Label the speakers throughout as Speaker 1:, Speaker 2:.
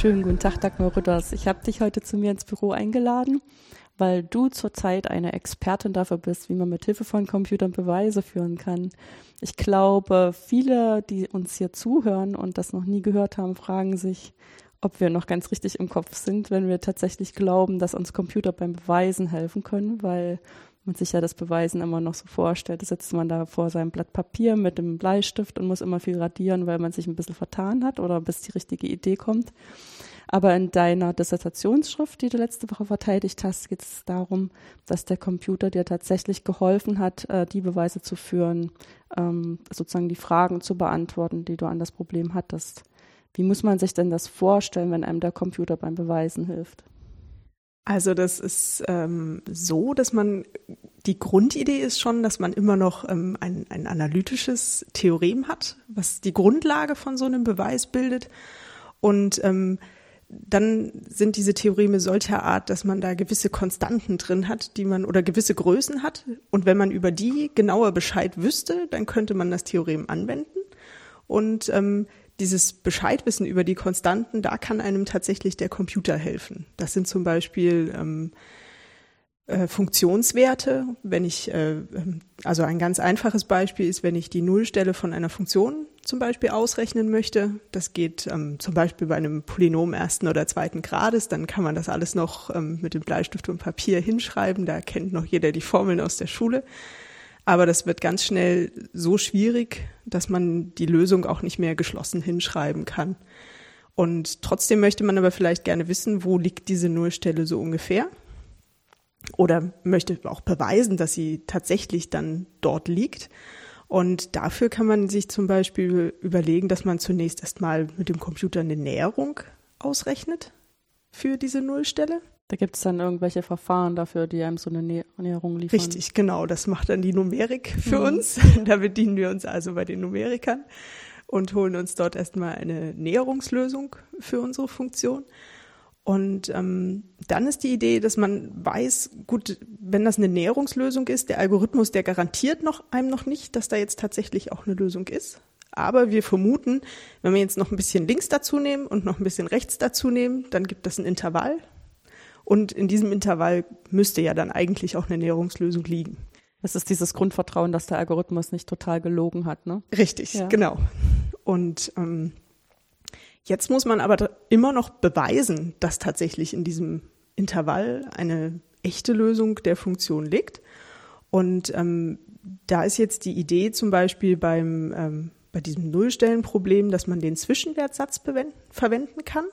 Speaker 1: Schönen guten Tag, Dagmar Rütters. Ich habe dich heute zu mir ins Büro eingeladen, weil du zurzeit eine Expertin dafür bist, wie man mit Hilfe von Computern Beweise führen kann. Ich glaube, viele, die uns hier zuhören und das noch nie gehört haben, fragen sich, ob wir noch ganz richtig im Kopf sind, wenn wir tatsächlich glauben, dass uns Computer beim Beweisen helfen können, weil man sich ja das Beweisen immer noch so vorstellt. Da sitzt man da vor seinem Blatt Papier mit dem Bleistift und muss immer viel radieren, weil man sich ein bisschen vertan hat oder bis die richtige Idee kommt. Aber in deiner Dissertationsschrift, die du letzte Woche verteidigt hast, geht es darum, dass der Computer dir tatsächlich geholfen hat, äh, die Beweise zu führen, ähm, sozusagen die Fragen zu beantworten, die du an das Problem hattest. Wie muss man sich denn das vorstellen, wenn einem der Computer beim Beweisen hilft?
Speaker 2: Also das ist ähm, so, dass man die Grundidee ist schon, dass man immer noch ähm, ein, ein analytisches Theorem hat, was die Grundlage von so einem Beweis bildet. Und ähm, dann sind diese Theoreme solcher Art, dass man da gewisse Konstanten drin hat, die man oder gewisse Größen hat. Und wenn man über die genauer Bescheid wüsste, dann könnte man das Theorem anwenden. Und ähm, dieses Bescheidwissen über die Konstanten, da kann einem tatsächlich der Computer helfen. Das sind zum Beispiel ähm, äh, Funktionswerte. Wenn ich, äh, ähm, also ein ganz einfaches Beispiel ist, wenn ich die Nullstelle von einer Funktion zum Beispiel ausrechnen möchte. Das geht ähm, zum Beispiel bei einem Polynom ersten oder zweiten Grades. Dann kann man das alles noch ähm, mit dem Bleistift und Papier hinschreiben. Da kennt noch jeder die Formeln aus der Schule. Aber das wird ganz schnell so schwierig, dass man die Lösung auch nicht mehr geschlossen hinschreiben kann. Und trotzdem möchte man aber vielleicht gerne wissen, wo liegt diese Nullstelle so ungefähr? Oder möchte auch beweisen, dass sie tatsächlich dann dort liegt. Und dafür kann man sich zum Beispiel überlegen, dass man zunächst erstmal mit dem Computer eine Näherung ausrechnet für diese Nullstelle.
Speaker 1: Da gibt es dann irgendwelche Verfahren dafür, die einem so eine Näherung liefern.
Speaker 2: Richtig, genau. Das macht dann die Numerik für mhm. uns. da bedienen wir uns also bei den Numerikern und holen uns dort erstmal eine Näherungslösung für unsere Funktion. Und ähm, dann ist die Idee, dass man weiß, gut, wenn das eine Näherungslösung ist, der Algorithmus, der garantiert noch einem noch nicht, dass da jetzt tatsächlich auch eine Lösung ist. Aber wir vermuten, wenn wir jetzt noch ein bisschen links dazu nehmen und noch ein bisschen rechts dazu nehmen, dann gibt das ein Intervall, und in diesem Intervall müsste ja dann eigentlich auch eine Näherungslösung liegen.
Speaker 1: Das ist dieses Grundvertrauen, dass der Algorithmus nicht total gelogen hat, ne?
Speaker 2: Richtig, ja. genau. Und ähm, jetzt muss man aber immer noch beweisen, dass tatsächlich in diesem Intervall eine echte Lösung der Funktion liegt. Und ähm, da ist jetzt die Idee zum Beispiel beim ähm, bei diesem Nullstellenproblem, dass man den Zwischenwertsatz verwenden kann.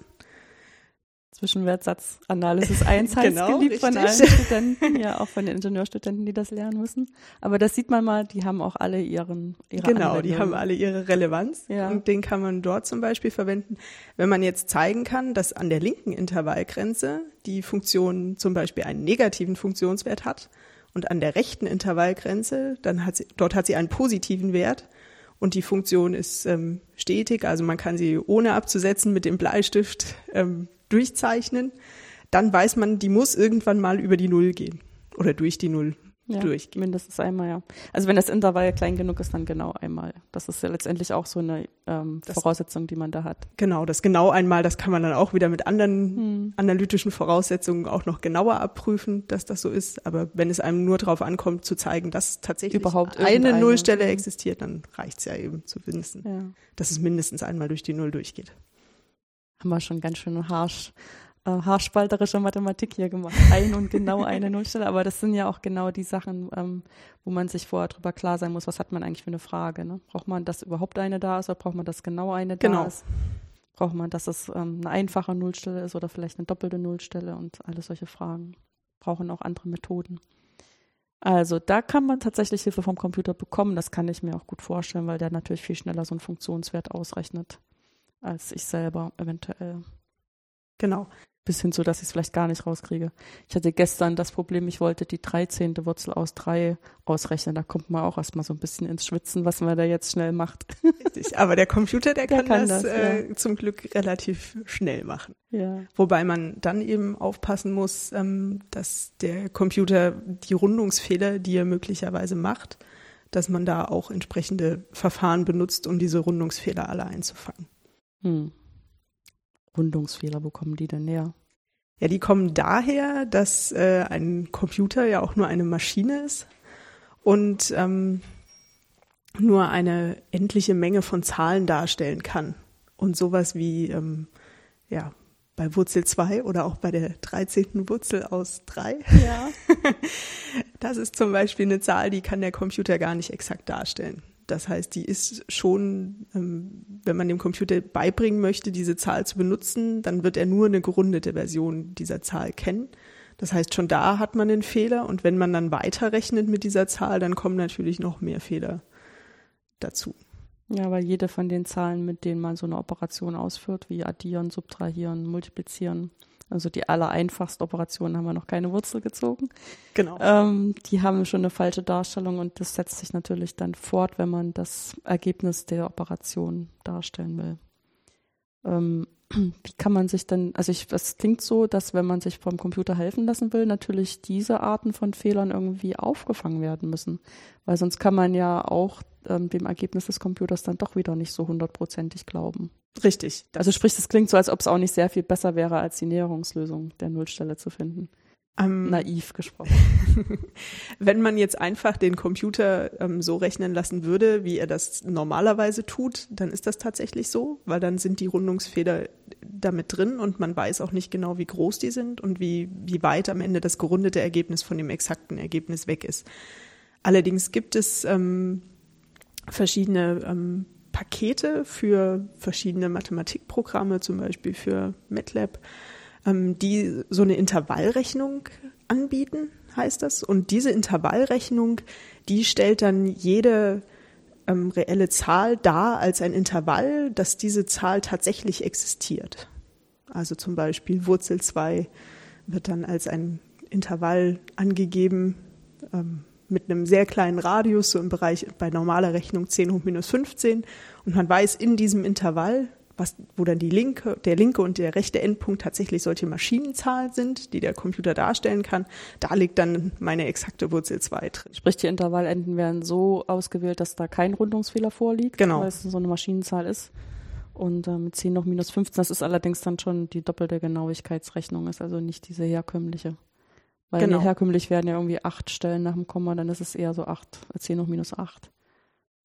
Speaker 1: Zwischenwertsatz Analysis 1 heißt genau, geliebt richtig. von allen Studenten, ja auch von den Ingenieurstudenten, die das lernen müssen. Aber das sieht man mal, die haben auch alle ihren ihre
Speaker 2: Genau, Anwendung. die haben alle ihre Relevanz ja. und den kann man dort zum Beispiel verwenden. Wenn man jetzt zeigen kann, dass an der linken Intervallgrenze die Funktion zum Beispiel einen negativen Funktionswert hat und an der rechten Intervallgrenze, dann hat sie, dort hat sie einen positiven Wert und die Funktion ist ähm, stetig, also man kann sie ohne abzusetzen mit dem Bleistift ähm, durchzeichnen, dann weiß man, die muss irgendwann mal über die Null gehen oder durch die Null
Speaker 1: ja, durchgehen. Mindestens einmal, ja. Also wenn das Intervall klein genug ist, dann genau einmal. Das ist ja letztendlich auch so eine ähm, das, Voraussetzung, die man da hat.
Speaker 2: Genau, das genau einmal, das kann man dann auch wieder mit anderen hm. analytischen Voraussetzungen auch noch genauer abprüfen, dass das so ist. Aber wenn es einem nur darauf ankommt, zu zeigen, dass tatsächlich
Speaker 1: Überhaupt
Speaker 2: eine Nullstelle existiert, dann reicht es ja eben zu wissen, ja. dass es mindestens einmal durch die Null durchgeht
Speaker 1: haben wir schon ganz schön harsch, äh, haarspalterische Mathematik hier gemacht. Ein und genau eine Nullstelle. Aber das sind ja auch genau die Sachen, ähm, wo man sich vorher drüber klar sein muss, was hat man eigentlich für eine Frage. Ne? Braucht man, dass überhaupt eine da ist oder braucht man, dass genau eine
Speaker 2: genau.
Speaker 1: da ist? Braucht man, dass es ähm, eine einfache Nullstelle ist oder vielleicht eine doppelte Nullstelle und alle solche Fragen brauchen auch andere Methoden. Also da kann man tatsächlich Hilfe vom Computer bekommen. Das kann ich mir auch gut vorstellen, weil der natürlich viel schneller so einen Funktionswert ausrechnet als ich selber eventuell.
Speaker 2: Genau.
Speaker 1: Bis hin zu, dass ich es vielleicht gar nicht rauskriege. Ich hatte gestern das Problem, ich wollte die 13. Wurzel aus 3 ausrechnen. Da kommt man auch erstmal so ein bisschen ins Schwitzen, was man da jetzt schnell macht.
Speaker 2: Richtig, aber der Computer, der, der kann, kann, das, das äh, ja. zum Glück relativ schnell machen.
Speaker 1: Ja.
Speaker 2: Wobei man dann eben aufpassen muss, ähm, dass der Computer die Rundungsfehler, die er möglicherweise macht, dass man da auch entsprechende Verfahren benutzt, um diese Rundungsfehler alle einzufangen. Hm.
Speaker 1: Rundungsfehler, wo kommen die denn her?
Speaker 2: Ja, die kommen daher, dass äh, ein Computer ja auch nur eine Maschine ist und ähm, nur eine endliche Menge von Zahlen darstellen kann. Und sowas wie, ähm, ja, bei Wurzel 2 oder auch bei der 13. Wurzel aus 3.
Speaker 1: Ja.
Speaker 2: Das ist zum Beispiel eine Zahl, die kann der Computer gar nicht exakt darstellen. Das heißt, die ist schon, ähm, wenn man dem Computer beibringen möchte, diese Zahl zu benutzen, dann wird er nur eine gerundete Version dieser Zahl kennen. Das heißt, schon da hat man den Fehler und wenn man dann weiterrechnet mit dieser Zahl, dann kommen natürlich noch mehr Fehler dazu.
Speaker 1: Ja, weil jede von den Zahlen, mit denen man so eine Operation ausführt, wie addieren, subtrahieren, multiplizieren, also die allereinfachsten Operationen haben wir noch keine Wurzel gezogen.
Speaker 2: Genau.
Speaker 1: Ähm, die haben schon eine falsche Darstellung und das setzt sich natürlich dann fort, wenn man das Ergebnis der Operation darstellen will. Ähm, wie kann man sich denn, also ich, es klingt so, dass wenn man sich vom Computer helfen lassen will, natürlich diese Arten von Fehlern irgendwie aufgefangen werden müssen. Weil sonst kann man ja auch ähm, dem Ergebnis des Computers dann doch wieder nicht so hundertprozentig glauben.
Speaker 2: Richtig.
Speaker 1: Also sprich, das klingt so, als ob es auch nicht sehr viel besser wäre, als die Näherungslösung der Nullstelle zu finden.
Speaker 2: Ähm,
Speaker 1: Naiv gesprochen.
Speaker 2: Wenn man jetzt einfach den Computer ähm, so rechnen lassen würde, wie er das normalerweise tut, dann ist das tatsächlich so, weil dann sind die Rundungsfehler damit drin und man weiß auch nicht genau, wie groß die sind und wie, wie weit am Ende das gerundete Ergebnis von dem exakten Ergebnis weg ist. Allerdings gibt es ähm, verschiedene ähm, Pakete für verschiedene Mathematikprogramme, zum Beispiel für MATLAB, ähm, die so eine Intervallrechnung anbieten, heißt das. Und diese Intervallrechnung, die stellt dann jede ähm, reelle Zahl dar als ein Intervall, dass diese Zahl tatsächlich existiert. Also zum Beispiel Wurzel 2 wird dann als ein Intervall angegeben, ähm, mit einem sehr kleinen Radius, so im Bereich bei normaler Rechnung 10 hoch minus 15. Und man weiß in diesem Intervall, was, wo dann die linke, der linke und der rechte Endpunkt tatsächlich solche Maschinenzahlen sind, die der Computer darstellen kann. Da liegt dann meine exakte Wurzel 2 drin.
Speaker 1: Sprich, die Intervallenden werden so ausgewählt, dass da kein Rundungsfehler vorliegt,
Speaker 2: Genau.
Speaker 1: weil es so eine Maschinenzahl ist. Und äh, mit 10 hoch minus 15, das ist allerdings dann schon die doppelte Genauigkeitsrechnung, ist also nicht diese herkömmliche. Weil
Speaker 2: Genau.
Speaker 1: herkömmlich werden ja irgendwie acht Stellen nach dem Komma, dann ist es eher so acht, 10 hoch minus 8.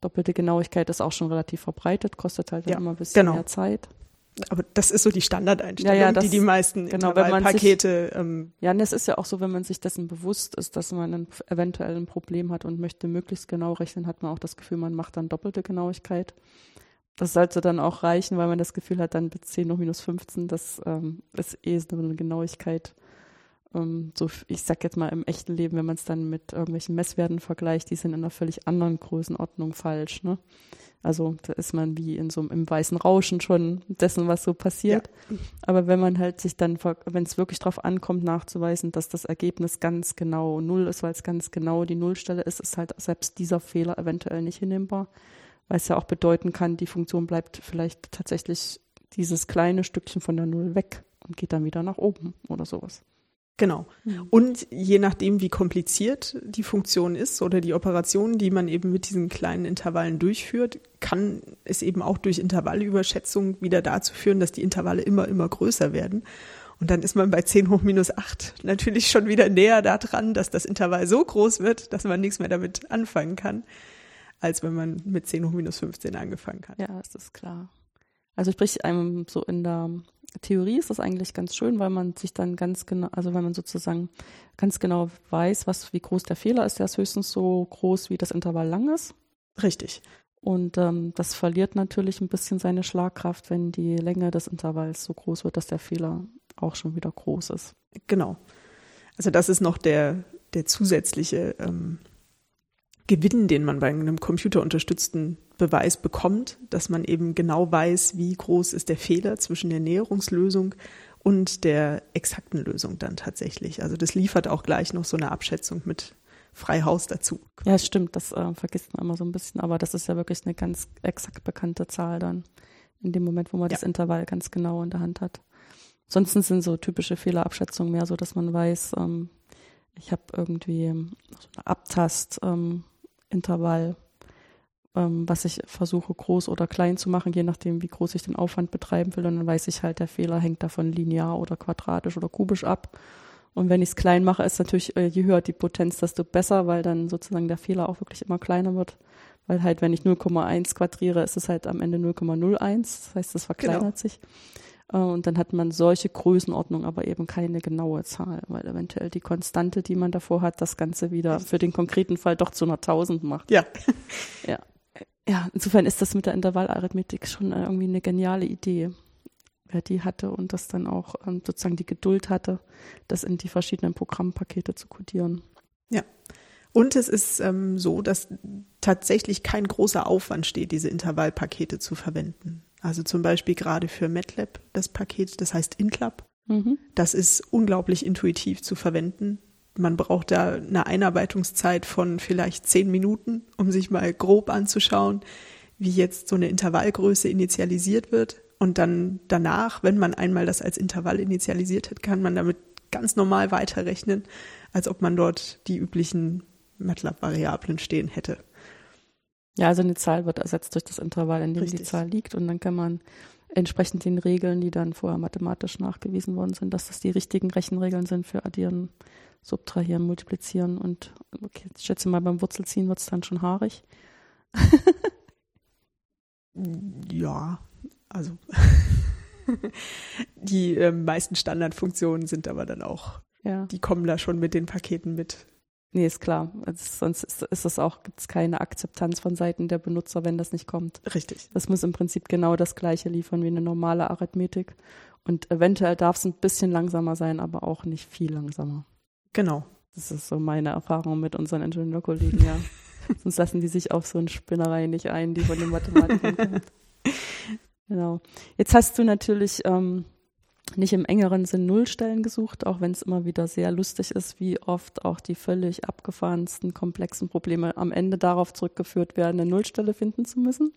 Speaker 1: Doppelte Genauigkeit ist auch schon relativ verbreitet, kostet halt dann
Speaker 2: Ja,
Speaker 1: immer ein bisschen
Speaker 2: genau.
Speaker 1: mehr Zeit.
Speaker 2: Aber das ist so die Standardeinstellung,
Speaker 1: Ja, ja, das-
Speaker 2: die die meisten
Speaker 1: genau, man sich-
Speaker 2: Intervallpakete ähm,
Speaker 1: Ja, und es ist ja auch so, wenn man sich dessen bewusst ist, dass man ein, eventuell ein Problem hat und möchte möglichst genau rechnen, hat man auch das Gefühl, man macht dann doppelte Genauigkeit. Das sollte dann auch reichen, weil man das Gefühl hat, dann bis 10 hoch minus 15, das ähm, ist eh so eine Genauigkeit. Ähm, so, ich sag jetzt mal im echten Leben, wenn man es dann mit irgendwelchen Messwerten vergleicht, die sind in einer völlig anderen Größenordnung falsch. Ne? Also da ist man wie in so einem im weißen Rauschen schon dessen, was so passiert. Aber wenn man halt sich dann, wenn es wirklich darauf ankommt, nachzuweisen, dass das Ergebnis ganz genau null ist, weil es ganz genau die Nullstelle ist, ist halt selbst dieser Fehler eventuell nicht hinnehmbar, weil es ja auch bedeuten kann, die Funktion bleibt vielleicht tatsächlich dieses kleine Stückchen von der Null weg und geht dann wieder nach oben oder sowas.
Speaker 2: Genau. Und je nachdem, wie kompliziert die Funktion ist oder die Operation, die man eben mit diesen kleinen Intervallen durchführt, kann es eben auch durch Intervallüberschätzung wieder dazu führen, dass die Intervalle immer, immer größer werden. Und dann ist man bei 10 hoch minus 8 natürlich schon wieder näher daran, dass das Intervall so groß wird, dass man nichts mehr damit anfangen kann, als wenn man mit 10 hoch minus 15 angefangen hat.
Speaker 1: Ja, es ist klar. Also sprich, einem so in der Theorie ist das eigentlich ganz schön, weil man sich dann ganz genau, also wenn man sozusagen ganz genau weiß, was wie groß der Fehler ist, der ist höchstens so groß, wie das Intervall lang ist.
Speaker 2: Richtig.
Speaker 1: Und ähm, das verliert natürlich ein bisschen seine Schlagkraft, wenn die Länge des Intervalls so groß wird, dass der Fehler auch schon wieder groß ist.
Speaker 2: Genau. Also das ist noch der, der zusätzliche ähm, Gewinn, den man bei einem computerunterstützten Beweis bekommt, dass man eben genau weiß, wie groß ist der Fehler zwischen der Näherungslösung und der exakten Lösung dann tatsächlich. Also das liefert auch gleich noch so eine Abschätzung mit Freihaus dazu.
Speaker 1: Ja, stimmt, das äh, vergisst man immer so ein bisschen, aber das ist ja wirklich eine ganz exakt bekannte Zahl dann, in dem Moment, wo man
Speaker 2: Ja.
Speaker 1: das Intervall ganz genau in der Hand hat. Ansonsten sind so typische Fehlerabschätzungen mehr so, dass man weiß, ähm, ich habe irgendwie so eine Abtast-Intervall, ähm, was ich versuche groß oder klein zu machen, je nachdem, wie groß ich den Aufwand betreiben will. Und dann weiß ich halt, der Fehler hängt davon linear oder quadratisch oder kubisch ab. Und wenn ich es klein mache, ist natürlich, äh, je höher die Potenz, desto besser, weil dann sozusagen der Fehler auch wirklich immer kleiner wird. Weil halt, wenn ich 0,1 quadriere, ist es halt am Ende 0,01. Das heißt, es verkleinert genau. sich. Äh, und dann hat man solche Größenordnungen, aber eben keine genaue Zahl, weil eventuell die Konstante, die man davor hat, das Ganze wieder für den konkreten Fall doch zu einer 1000 macht.
Speaker 2: Ja.
Speaker 1: Ja. Ja, insofern ist das mit der Intervallarithmetik schon äh, irgendwie eine geniale Idee, wer die hatte und das dann auch ähm, sozusagen die Geduld hatte, das in die verschiedenen Programmpakete zu codieren.
Speaker 2: Ja. Und es ist ähm, so, dass tatsächlich kein großer Aufwand steht, diese Intervallpakete zu verwenden. Also zum Beispiel gerade für MATLAB das Paket, das heißt InClub. Mhm. Das ist unglaublich intuitiv zu verwenden. Man braucht da eine Einarbeitungszeit von vielleicht zehn Minuten, um sich mal grob anzuschauen, wie jetzt so eine Intervallgröße initialisiert wird. Und dann danach, wenn man einmal das als Intervall initialisiert hat, kann man damit ganz normal weiterrechnen, als ob man dort die üblichen MATLAB-Variablen stehen hätte.
Speaker 1: Ja, also eine Zahl wird ersetzt durch das Intervall, in dem Richtig. die Zahl liegt und dann kann man entsprechend den Regeln, die dann vorher mathematisch nachgewiesen worden sind, dass das die richtigen Rechenregeln sind für Addieren, Subtrahieren, Multiplizieren und okay, ich schätze mal beim Wurzelziehen wird es dann schon haarig.
Speaker 2: ja, also die äh, meisten Standardfunktionen sind aber dann auch, ja. die kommen da schon mit den Paketen mit.
Speaker 1: Nee, ist klar. Also sonst ist, ist es auch, gibt es keine Akzeptanz von Seiten der Benutzer, wenn das nicht kommt.
Speaker 2: Richtig.
Speaker 1: Das muss im Prinzip genau das gleiche liefern wie eine normale Arithmetik. Und eventuell darf es ein bisschen langsamer sein, aber auch nicht viel langsamer.
Speaker 2: Genau.
Speaker 1: Das ist so meine Erfahrung mit unseren Ingenieurkollegen, ja. Sonst lassen die sich auf so eine Spinnerei nicht ein, die von den Mathematikern kommt. Genau. Jetzt hast du natürlich ähm, nicht im engeren Sinn Nullstellen gesucht, auch wenn es immer wieder sehr lustig ist, wie oft auch die völlig abgefahrensten, komplexen Probleme am Ende darauf zurückgeführt werden, eine Nullstelle finden zu müssen.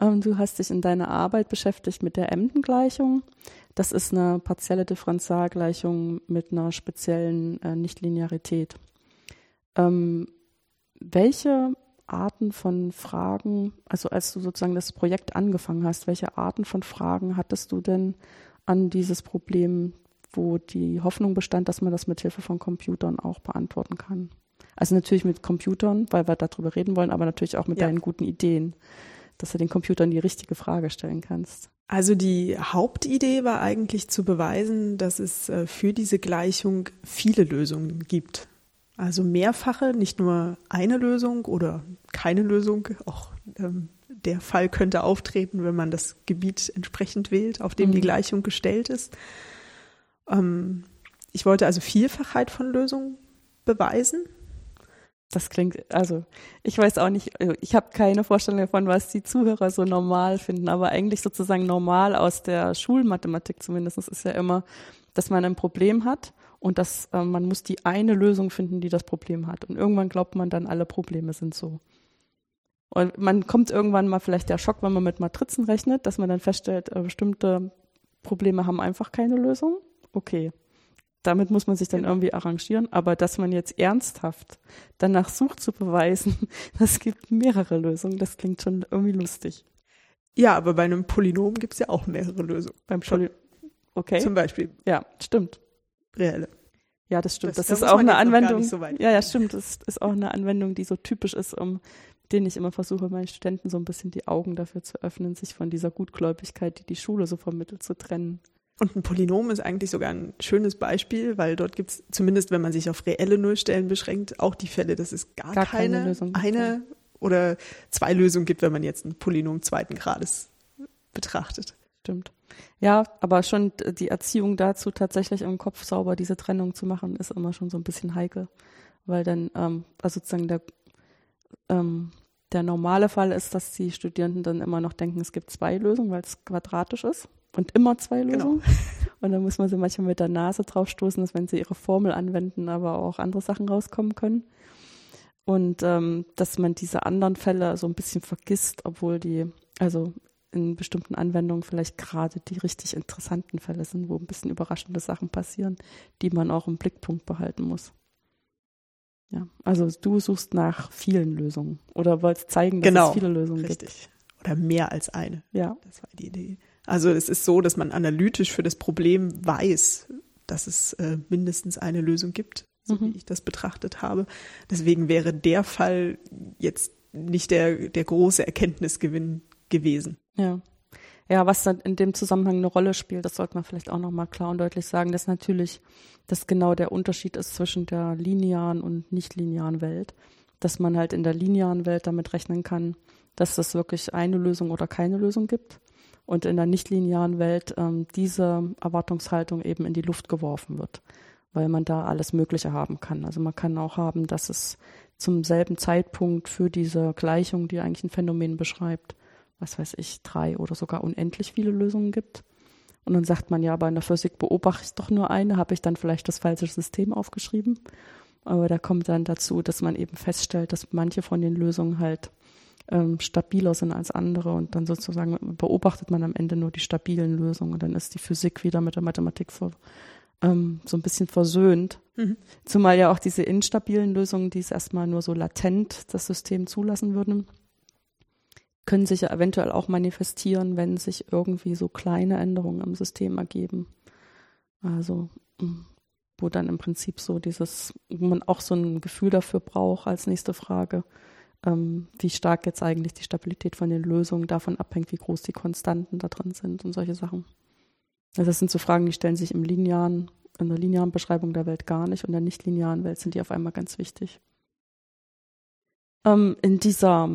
Speaker 1: Ähm, du hast dich in deiner Arbeit beschäftigt mit der Emden-Gleichung. Das ist eine partielle Differentialgleichung mit einer speziellen äh, Nichtlinearität. Ähm, welche Arten von Fragen, also als du sozusagen das Projekt angefangen hast, welche Arten von Fragen hattest du denn an dieses Problem, wo die Hoffnung bestand, dass man das mit Hilfe von Computern auch beantworten kann. Also natürlich mit Computern, weil wir darüber reden wollen, aber natürlich auch mit ja. deinen guten Ideen, dass du den Computern die richtige Frage stellen kannst.
Speaker 2: Also die Hauptidee war eigentlich zu beweisen, dass es äh, für diese Gleichung viele Lösungen gibt. Also mehrfache, nicht nur eine Lösung oder keine Lösung. Auch ähm, der Fall könnte auftreten, wenn man das Gebiet entsprechend wählt, auf dem mhm. die Gleichung gestellt ist. Ähm, ich wollte also Vielfachheit von Lösungen beweisen.
Speaker 1: Das klingt, also ich weiß auch nicht, also, ich habe keine Vorstellung davon, was die Zuhörer so normal finden, aber eigentlich sozusagen normal aus der Schulmathematik zumindest ist ja immer, dass man ein Problem hat und dass äh, man muss die eine Lösung finden, die das Problem hat. Und irgendwann glaubt man dann, alle Probleme sind so. Und man kommt irgendwann mal vielleicht der Schock, wenn man mit Matrizen rechnet, dass man dann feststellt, äh, bestimmte Probleme haben einfach keine Lösung. Okay. Damit muss man sich dann genau. irgendwie arrangieren. Aber dass man jetzt ernsthaft danach sucht zu beweisen, es gibt mehrere Lösungen, das klingt schon irgendwie lustig.
Speaker 2: Ja, aber bei einem Polynom gibt es ja auch mehrere Lösungen.
Speaker 1: Beim Polynom. Okay.
Speaker 2: Zum Beispiel.
Speaker 1: Ja, stimmt.
Speaker 2: Reelle.
Speaker 1: Ja, das stimmt. Das, das ist auch eine Anwendung. So ja, ja, stimmt. Das ist auch eine Anwendung, die so typisch ist, um den ich immer versuche, meinen Studenten so ein bisschen die Augen dafür zu öffnen, sich von dieser Gutgläubigkeit, die die Schule so vermittelt, zu trennen.
Speaker 2: Und ein Polynom ist eigentlich sogar ein schönes Beispiel, weil dort gibt es, zumindest wenn man sich auf reelle Nullstellen beschränkt, auch die Fälle, dass es gar, gar keine, keine Lösung eine oder zwei Lösungen gibt, wenn man jetzt ein Polynom zweiten Grades betrachtet.
Speaker 1: Stimmt. Ja, aber schon die Erziehung dazu, tatsächlich im Kopf sauber diese Trennung zu machen, ist immer schon so ein bisschen heikel. Weil dann, ähm, also sozusagen der ähm, der normale Fall ist, dass die Studierenden dann immer noch denken, es gibt zwei Lösungen, weil es quadratisch ist und immer zwei genau. Lösungen. Genau. Und dann muss man sie manchmal mit der Nase drauf stoßen, dass wenn sie ihre Formel anwenden, aber auch andere Sachen rauskommen können. Und ähm, dass man diese anderen Fälle so ein bisschen vergisst, obwohl die, also in bestimmten Anwendungen vielleicht gerade die richtig interessanten Fälle sind, wo ein bisschen überraschende Sachen passieren, die man auch im Blickpunkt behalten muss. Ja, also du suchst nach vielen Lösungen oder wolltest zeigen, dass
Speaker 2: genau,
Speaker 1: es viele Lösungen
Speaker 2: richtig.
Speaker 1: gibt.
Speaker 2: Oder mehr als eine.
Speaker 1: Ja.
Speaker 2: Das war die Idee. Also es ist so, dass man analytisch für das Problem weiß, dass es äh, mindestens eine Lösung gibt, so
Speaker 1: Mhm.
Speaker 2: wie ich das betrachtet habe. Deswegen wäre der Fall jetzt nicht der, der große Erkenntnisgewinn gewesen.
Speaker 1: Ja. Ja, was dann in dem Zusammenhang eine Rolle spielt, das sollte man vielleicht auch nochmal klar und deutlich sagen, dass natürlich das genau der Unterschied ist zwischen der linearen und nicht-linearen Welt. Dass man halt in der linearen Welt damit rechnen kann, dass es wirklich eine Lösung oder keine Lösung gibt. Und in der nicht-linearen Welt ähm, diese Erwartungshaltung eben in die Luft geworfen wird, weil man da alles Mögliche haben kann. Also man kann auch haben, dass es zum selben Zeitpunkt für diese Gleichung, die eigentlich ein Phänomen beschreibt, was weiß ich, drei oder sogar unendlich viele Lösungen gibt. Und dann sagt man ja, aber in der Physik beobachte ich doch nur eine, habe ich dann vielleicht das falsche System aufgeschrieben. Aber da kommt dann dazu, dass man eben feststellt, dass manche von den Lösungen halt ähm, stabiler sind als andere und dann sozusagen beobachtet man am Ende nur die stabilen Lösungen und dann ist die Physik wieder mit der Mathematik ver, ähm, so ein bisschen versöhnt.
Speaker 2: Mhm.
Speaker 1: Zumal ja auch diese instabilen Lösungen, die es erstmal nur so latent das System zulassen würden, können sich ja eventuell auch manifestieren, wenn sich irgendwie so kleine Änderungen im System ergeben. Also, mm, wo dann im Prinzip so dieses, wo man auch so ein Gefühl dafür braucht als nächste Frage, ähm, wie stark jetzt eigentlich die Stabilität von den Lösungen davon abhängt, wie groß die Konstanten da drin sind und solche Sachen. Also das sind so Fragen, die stellen sich im linearen, in der linearen Beschreibung der Welt gar nicht und in der nicht-linearen Welt sind die auf einmal ganz wichtig. Ähm, in dieser,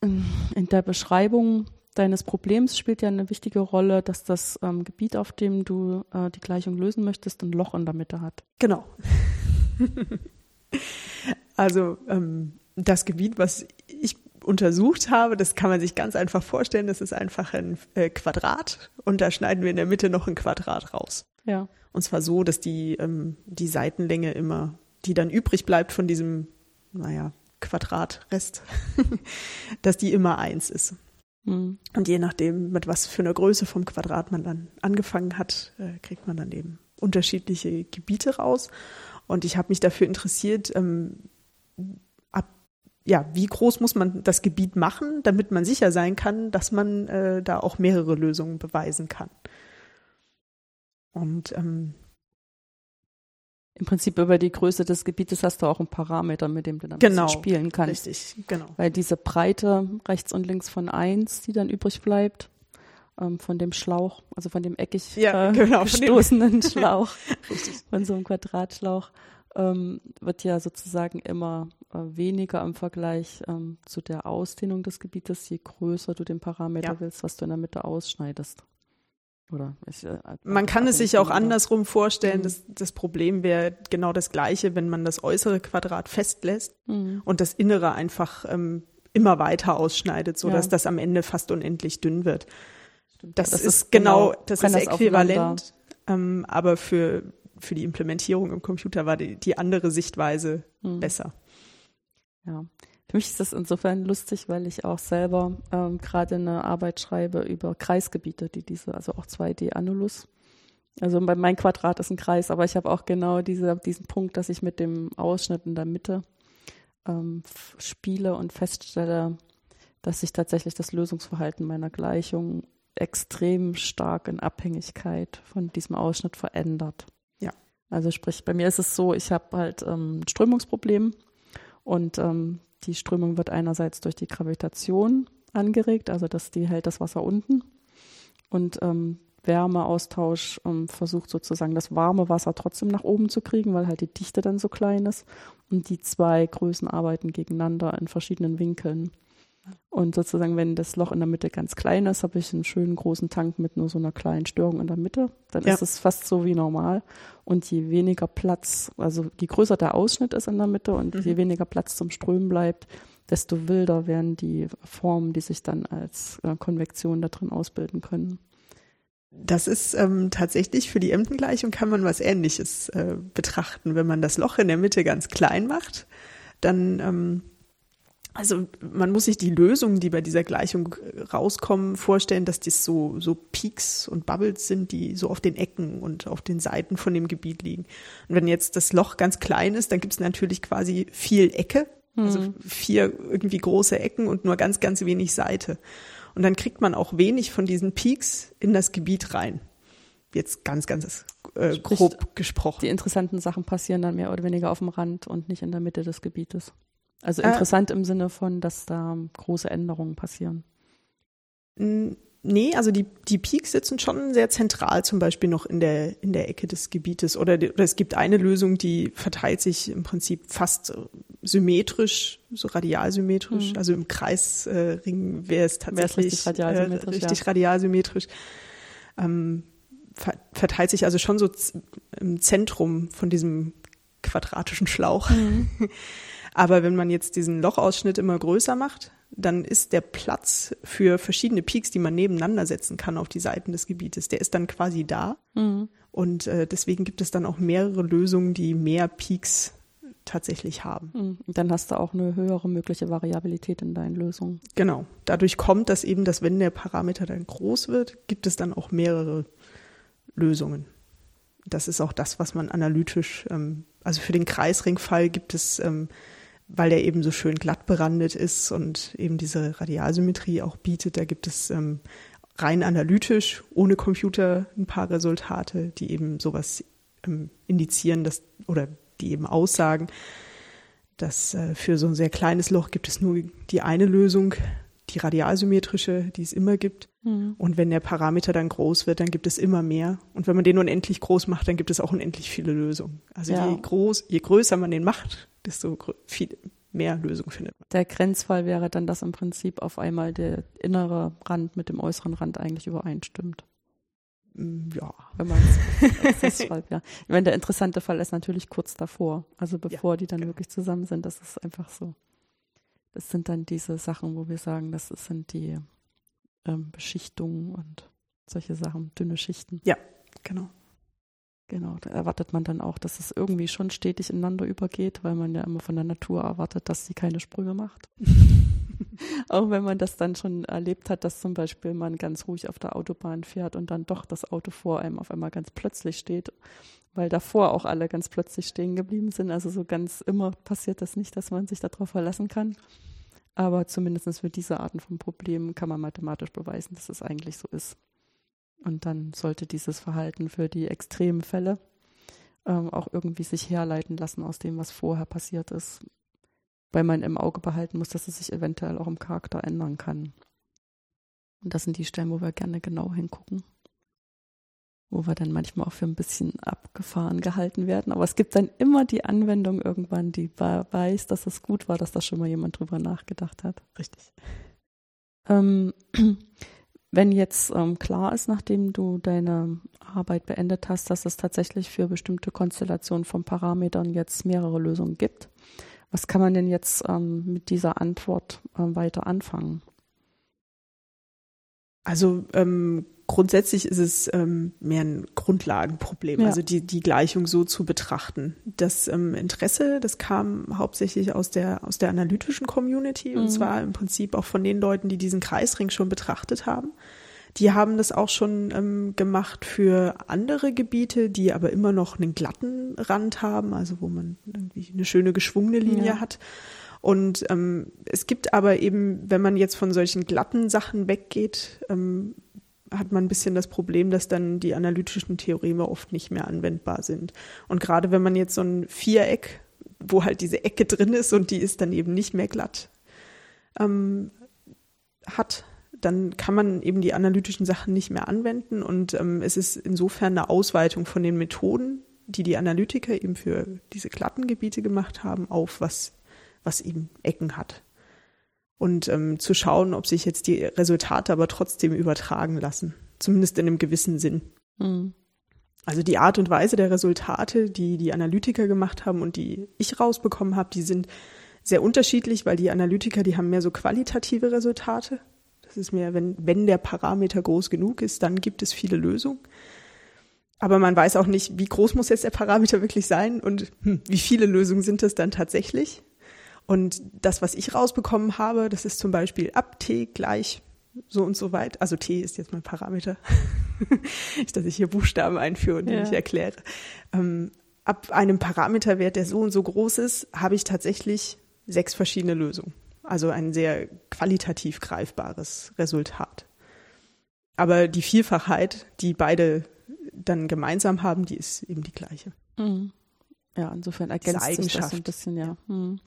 Speaker 1: in der Beschreibung deines Problems spielt ja eine wichtige Rolle, dass das ähm, Gebiet, auf dem du äh, die Gleichung lösen möchtest, ein Loch in der Mitte hat.
Speaker 2: Genau. also ähm, das Gebiet, was ich untersucht habe, das kann man sich ganz einfach vorstellen. Das ist einfach ein äh, Quadrat und da schneiden wir in der Mitte noch ein Quadrat raus.
Speaker 1: Ja.
Speaker 2: Und zwar so, dass die, ähm, die Seitenlänge immer, die dann übrig bleibt von diesem, naja, Quadratrest, dass die immer eins ist.
Speaker 1: Mhm.
Speaker 2: Und je nachdem, mit was für einer Größe vom Quadrat man dann angefangen hat, äh, kriegt man dann eben unterschiedliche Gebiete raus. Und ich habe mich dafür interessiert, ähm, ab, ja, wie groß muss man das Gebiet machen, damit man sicher sein kann, dass man äh, da auch mehrere Lösungen beweisen kann. Und ähm,
Speaker 1: Im Prinzip über die Größe des Gebietes hast du auch einen Parameter, mit dem du dann
Speaker 2: Genau,
Speaker 1: spielen kannst.
Speaker 2: richtig, genau.
Speaker 1: Weil diese Breite rechts und links von 1, die dann übrig bleibt, ähm, von dem Schlauch, also von dem eckig
Speaker 2: Ja,
Speaker 1: äh,
Speaker 2: genau, von dem-
Speaker 1: gestoßenen Schlauch, von so einem Quadratschlauch, ähm, wird ja sozusagen immer äh, weniger im Vergleich ähm, zu der Ausdehnung des Gebietes, je größer du den Parameter
Speaker 2: Ja.
Speaker 1: willst, was du in der Mitte ausschneidest. Ich, äh,
Speaker 2: Man kann es sich auch andersrum vorstellen.
Speaker 1: Mhm.
Speaker 2: Das, das Problem wäre genau das gleiche, wenn man das äußere Quadrat festlässt
Speaker 1: Mhm.
Speaker 2: und das Innere einfach ähm, immer weiter ausschneidet, sodass
Speaker 1: Ja.
Speaker 2: das am Ende fast unendlich dünn wird. Das,
Speaker 1: Ja,
Speaker 2: ist genau, das
Speaker 1: brennt
Speaker 2: ist
Speaker 1: das
Speaker 2: äquivalent, ähm, aber für, für die Implementierung im Computer war die, die andere Sichtweise
Speaker 1: Mhm.
Speaker 2: besser.
Speaker 1: Ja. Für mich ist das insofern lustig, weil ich auch selber ähm, gerade eine Arbeit schreibe über Kreisgebiete, die diese, also auch 2D-Annulus. Also bei mein Quadrat ist ein Kreis, aber ich habe auch genau diese, diesen Punkt, dass ich mit dem Ausschnitt in der Mitte ähm, spiele und feststelle, dass sich tatsächlich das Lösungsverhalten meiner Gleichung extrem stark in Abhängigkeit von diesem Ausschnitt verändert.
Speaker 2: Ja.
Speaker 1: Also sprich, bei mir ist es so, ich habe halt ähm, ein Strömungsproblem und ähm, die Strömung wird einerseits durch die Gravitation angeregt, also dass die hält das Wasser unten. Und ähm, Wärmeaustausch ähm, versucht sozusagen das warme Wasser trotzdem nach oben zu kriegen, weil halt die Dichte dann so klein ist. Und die zwei Größen arbeiten gegeneinander in verschiedenen Winkeln. Und sozusagen, wenn das Loch in der Mitte ganz klein ist, habe ich einen schönen großen Tank mit nur so einer kleinen Störung in der Mitte. Dann
Speaker 2: Ja.
Speaker 1: ist es fast so wie normal. Und je weniger Platz, also je größer der Ausschnitt ist in der Mitte und
Speaker 2: Mhm.
Speaker 1: je weniger Platz zum Strömen bleibt, desto wilder werden die Formen, die sich dann als äh, Konvektion da drin ausbilden können.
Speaker 2: Das ist ähm, tatsächlich für die Emdengleichung kann man was Ähnliches äh, betrachten. Wenn man das Loch in der Mitte ganz klein macht, dann ähm, Also man muss sich die Lösungen, die bei dieser Gleichung rauskommen, vorstellen, dass das so, so Peaks und Bubbles sind, die so auf den Ecken und auf den Seiten von dem Gebiet liegen. Und wenn jetzt das Loch ganz klein ist, dann gibt es natürlich quasi viel Ecke, also hm. vier irgendwie große Ecken und nur ganz, ganz wenig Seite. Und dann kriegt man auch wenig von diesen Peaks in das Gebiet rein. Jetzt ganz, ganz äh, grob gesprochen.
Speaker 1: Die interessanten Sachen passieren dann mehr oder weniger auf dem Rand und nicht in der Mitte des Gebietes. Also äh. interessant äh, im Sinne von, dass da große Änderungen passieren.
Speaker 2: Nee, also die, die Peaks sitzen schon sehr zentral, zum Beispiel noch in der, in der Ecke des Gebietes. Oder, oder es gibt eine Lösung, die verteilt sich im Prinzip fast symmetrisch, so radialsymmetrisch. Mhm. Also im Kreisring äh, wäre es tatsächlich
Speaker 1: richtig radialsymmetrisch.
Speaker 2: Äh, richtig ja. radialsymmetrisch. Ähm, verteilt sich also schon so im Zentrum von diesem quadratischen Schlauch. Mhm. Aber wenn man jetzt diesen Lochausschnitt immer größer macht, dann ist der Platz für verschiedene Peaks, die man nebeneinander setzen kann auf die Seiten des Gebietes, der ist dann quasi da. Mhm. Und äh, deswegen gibt es dann auch mehrere Lösungen, die mehr Peaks tatsächlich haben.
Speaker 1: Mhm. Dann hast du auch eine höhere mögliche Variabilität in deinen Lösungen.
Speaker 2: Genau. Dadurch kommt das eben, dass wenn der Parameter dann groß wird, gibt es dann auch mehrere Lösungen. Das ist auch das, was man analytisch, ähm, also für den Kreisringfall gibt es ähm, weil der eben so schön glatt berandet ist und eben diese Radialsymmetrie auch bietet. Da gibt es ähm, rein analytisch, ohne Computer, ein paar Resultate, die eben sowas ähm, indizieren, dass, oder die eben aussagen, dass äh, für so ein sehr kleines Loch gibt es nur die eine Lösung, die radialsymmetrische, die es immer gibt. Mhm. Und wenn der Parameter dann groß wird, dann gibt es immer mehr. Und wenn man den unendlich groß macht, dann gibt es auch unendlich viele Lösungen. Also ja. je groß, je größer man den macht, desto viel mehr Lösungen findet man.
Speaker 1: Der Grenzfall wäre dann, dass im Prinzip auf einmal der innere Rand mit dem äußeren Rand eigentlich übereinstimmt.
Speaker 2: Mm, ja.
Speaker 1: Wenn man es ja. Ich meine, der interessante Fall ist natürlich kurz davor. Also bevor ja, die dann genau. wirklich zusammen sind, das ist einfach so. Das sind dann diese Sachen, wo wir sagen, das sind die ähm, Beschichtungen und solche Sachen, dünne Schichten.
Speaker 2: Ja, genau.
Speaker 1: Genau, da erwartet man dann auch, dass es irgendwie schon stetig ineinander übergeht, weil man ja immer von der Natur erwartet, dass sie keine Sprünge macht. auch wenn man das dann schon erlebt hat, dass zum Beispiel man ganz ruhig auf der Autobahn fährt und dann doch das Auto vor einem auf einmal ganz plötzlich steht, weil davor auch alle ganz plötzlich stehen geblieben sind. Also so ganz immer passiert das nicht, dass man sich darauf verlassen kann. Aber zumindest für diese Arten von Problemen kann man mathematisch beweisen, dass es eigentlich so ist. Und dann sollte dieses Verhalten für die extremen Fälle ähm, auch irgendwie sich herleiten lassen aus dem, was vorher passiert ist. Weil man im Auge behalten muss, dass es sich eventuell auch im Charakter ändern kann. Und das sind die Stellen, wo wir gerne genau hingucken. Wo wir dann manchmal auch für ein bisschen abgefahren gehalten werden. Aber es gibt dann immer die Anwendung irgendwann, die weiß, dass es gut war, dass da schon mal jemand drüber nachgedacht hat.
Speaker 2: Richtig.
Speaker 1: Ähm, wenn jetzt ähm, klar ist, nachdem du deine Arbeit beendet hast, dass es tatsächlich für bestimmte Konstellationen von Parametern jetzt mehrere Lösungen gibt, was kann man denn jetzt ähm, mit dieser Antwort ähm, weiter anfangen?
Speaker 2: Also ähm, grundsätzlich ist es ähm, mehr ein Grundlagenproblem, ja. also die, die Gleichung so zu betrachten. Das ähm, Interesse, das kam hauptsächlich aus der, aus der analytischen Community mhm. und zwar im Prinzip auch von den Leuten, die diesen Kreisring schon betrachtet haben. Die haben das auch schon ähm, gemacht für andere Gebiete, die aber immer noch einen glatten Rand haben, also wo man irgendwie eine schöne geschwungene Linie ja. hat. Und ähm, es gibt aber eben, wenn man jetzt von solchen glatten Sachen weggeht, ähm, hat man ein bisschen das Problem, dass dann die analytischen Theoreme oft nicht mehr anwendbar sind. Und gerade wenn man jetzt so ein Viereck, wo halt diese Ecke drin ist und die ist dann eben nicht mehr glatt, ähm, hat, dann kann man eben die analytischen Sachen nicht mehr anwenden. Und ähm, es ist insofern eine Ausweitung von den Methoden, die die Analytiker eben für diese glatten Gebiete gemacht haben, auf was, was eben Ecken hat und ähm, zu schauen, ob sich jetzt die Resultate aber trotzdem übertragen lassen, zumindest in einem gewissen Sinn. Mhm. Also die Art und Weise der Resultate, die die Analytiker gemacht haben und die ich rausbekommen habe, die sind sehr unterschiedlich, weil die Analytiker, die haben mehr so qualitative Resultate. Das ist mehr, wenn, wenn der Parameter groß genug ist, dann gibt es viele Lösungen. Aber man weiß auch nicht, wie groß muss jetzt der Parameter wirklich sein und hm, wie viele Lösungen sind es dann tatsächlich. Und das, was ich rausbekommen habe, das ist zum Beispiel ab t gleich so und so weit. Also t ist jetzt mein Parameter. Nicht, dass ich hier Buchstaben einführe und die ja. nicht erkläre. Ähm, ab einem Parameterwert, der so und so groß ist, habe ich tatsächlich sechs verschiedene Lösungen. Also ein sehr qualitativ greifbares Resultat. Aber die Vielfachheit, die beide dann gemeinsam haben, die ist eben die gleiche.
Speaker 1: Mhm. Ja, insofern ergänzt sich das ein bisschen, ja. Hm.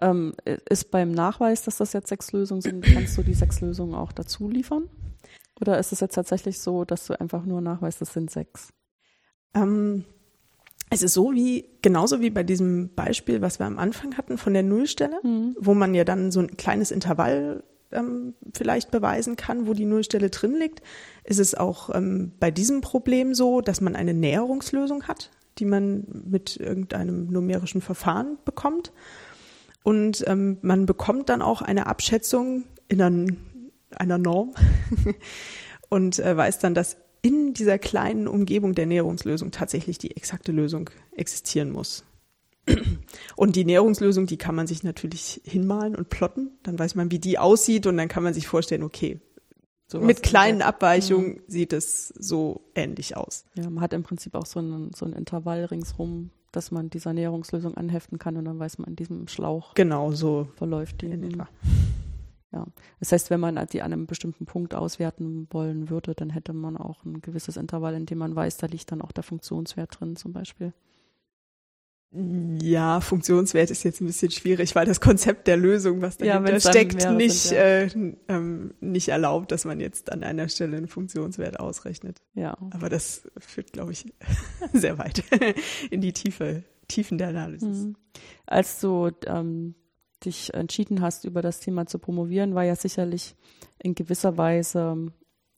Speaker 1: Ähm, ist beim Nachweis, dass das jetzt sechs Lösungen sind, kannst du die sechs Lösungen auch dazu liefern? Oder ist es jetzt tatsächlich so, dass du einfach nur nachweist, es sind sechs?
Speaker 2: Ähm, es ist so wie, genauso wie bei diesem Beispiel, was wir am Anfang hatten von der Nullstelle, mhm. wo man ja dann so ein kleines Intervall ähm, vielleicht beweisen kann, wo die Nullstelle drin liegt, ist es auch ähm, bei diesem Problem so, dass man eine Näherungslösung hat, die man mit irgendeinem numerischen Verfahren bekommt. Und ähm, man bekommt dann auch eine Abschätzung in einer, einer Norm und äh, weiß dann, dass in dieser kleinen Umgebung der Näherungslösung tatsächlich die exakte Lösung existieren muss. Und die Näherungslösung, die kann man sich natürlich hinmalen und plotten. Dann weiß man, wie die aussieht und dann kann man sich vorstellen, okay, Sowas mit kleinen Abweichungen mhm. sieht es so ähnlich aus.
Speaker 1: Ja, man hat im Prinzip auch so ein, so ein Intervall ringsrum, dass man dieser Näherungslösung anheften kann und dann weiß man, in diesem Schlauch
Speaker 2: genau so
Speaker 1: verläuft die. In etwa. Ja, das heißt, wenn man die an einem bestimmten Punkt auswerten wollen würde, dann hätte man auch ein gewisses Intervall, in dem man weiß, da liegt dann auch der Funktionswert drin zum Beispiel.
Speaker 2: Ja, Funktionswert ist jetzt ein bisschen schwierig, weil das Konzept der Lösung, was dahinter ja, steckt, nicht, sind, ja. äh, ähm, nicht erlaubt, dass man jetzt an einer Stelle einen Funktionswert ausrechnet. Ja. Aber das führt, glaube ich, sehr weit in die Tiefe, Tiefen der Analysis. Mhm.
Speaker 1: Als du ähm, dich entschieden hast, über das Thema zu promovieren, war ja sicherlich in gewisser Weise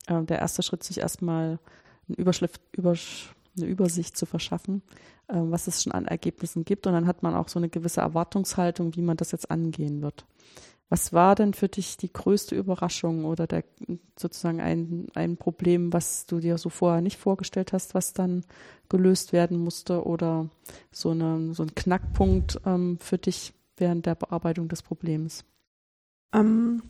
Speaker 1: äh, der erste Schritt, sich erstmal eine Überschrift, Übersch eine Übersicht zu verschaffen, äh, was es schon an Ergebnissen gibt. Und dann hat man auch so eine gewisse Erwartungshaltung, wie man das jetzt angehen wird. Was war denn für dich die größte Überraschung oder der, sozusagen ein, ein Problem, was du dir so vorher nicht vorgestellt hast, was dann gelöst werden musste oder so, eine, so ein Knackpunkt ähm, für dich während der Bearbeitung des Problems? Ähm,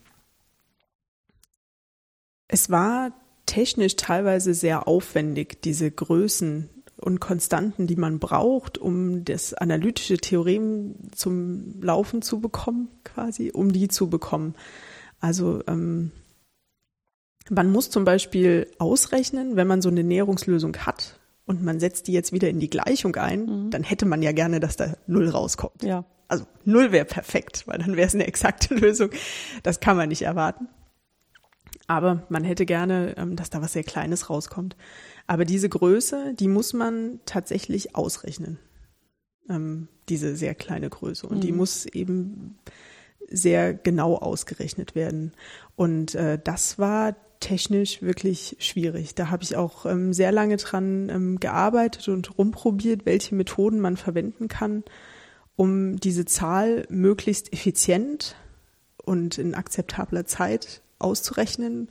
Speaker 2: es war technisch teilweise sehr aufwendig, diese Größen und Konstanten, die man braucht, um das analytische Theorem zum Laufen zu bekommen, quasi, um die zu bekommen. Also ähm, man muss zum Beispiel ausrechnen, wenn man so eine Näherungslösung hat und man setzt die jetzt wieder in die Gleichung ein, mhm. dann hätte man ja gerne, dass da Null rauskommt. Ja. Also Null wäre perfekt, weil dann wäre es eine exakte Lösung. Das kann man nicht erwarten. Aber man hätte gerne, ähm, dass da was sehr Kleines rauskommt. Aber diese Größe, die muss man tatsächlich ausrechnen. Ähm, diese sehr kleine Größe. Und mhm. die muss eben sehr genau ausgerechnet werden. Und äh, das war technisch wirklich schwierig. Da habe ich auch ähm, sehr lange dran gearbeitet und rumprobiert, welche Methoden man verwenden kann, um diese Zahl möglichst effizient und in akzeptabler Zeit auszurechnen,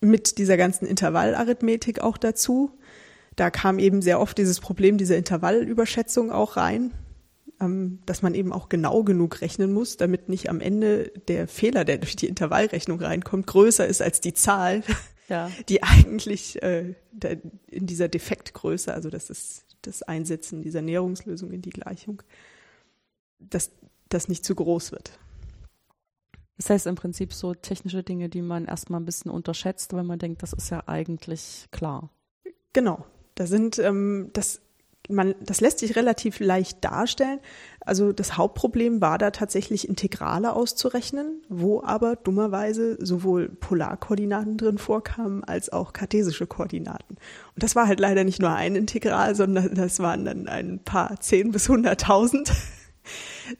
Speaker 2: mit dieser ganzen Intervallarithmetik auch dazu. Da kam eben sehr oft dieses Problem dieser Intervallüberschätzung auch rein, ähm, dass man eben auch genau genug rechnen muss, damit nicht am Ende der Fehler, der durch die Intervallrechnung reinkommt, größer ist als die Zahl, ja. die eigentlich äh, in dieser Defektgröße, also das ist das Einsetzen dieser Näherungslösung in die Gleichung, dass das nicht zu groß wird.
Speaker 1: Das heißt im Prinzip so technische Dinge, die man erstmal ein bisschen unterschätzt, weil man denkt, das ist ja eigentlich klar.
Speaker 2: Genau. Da sind, ähm, das, man, das lässt sich relativ leicht darstellen. Also das Hauptproblem war da tatsächlich Integrale auszurechnen, wo aber dummerweise sowohl Polarkoordinaten drin vorkamen als auch kartesische Koordinaten. Und das war halt leider nicht nur ein Integral, sondern das waren dann ein paar zehn bis hunderttausend.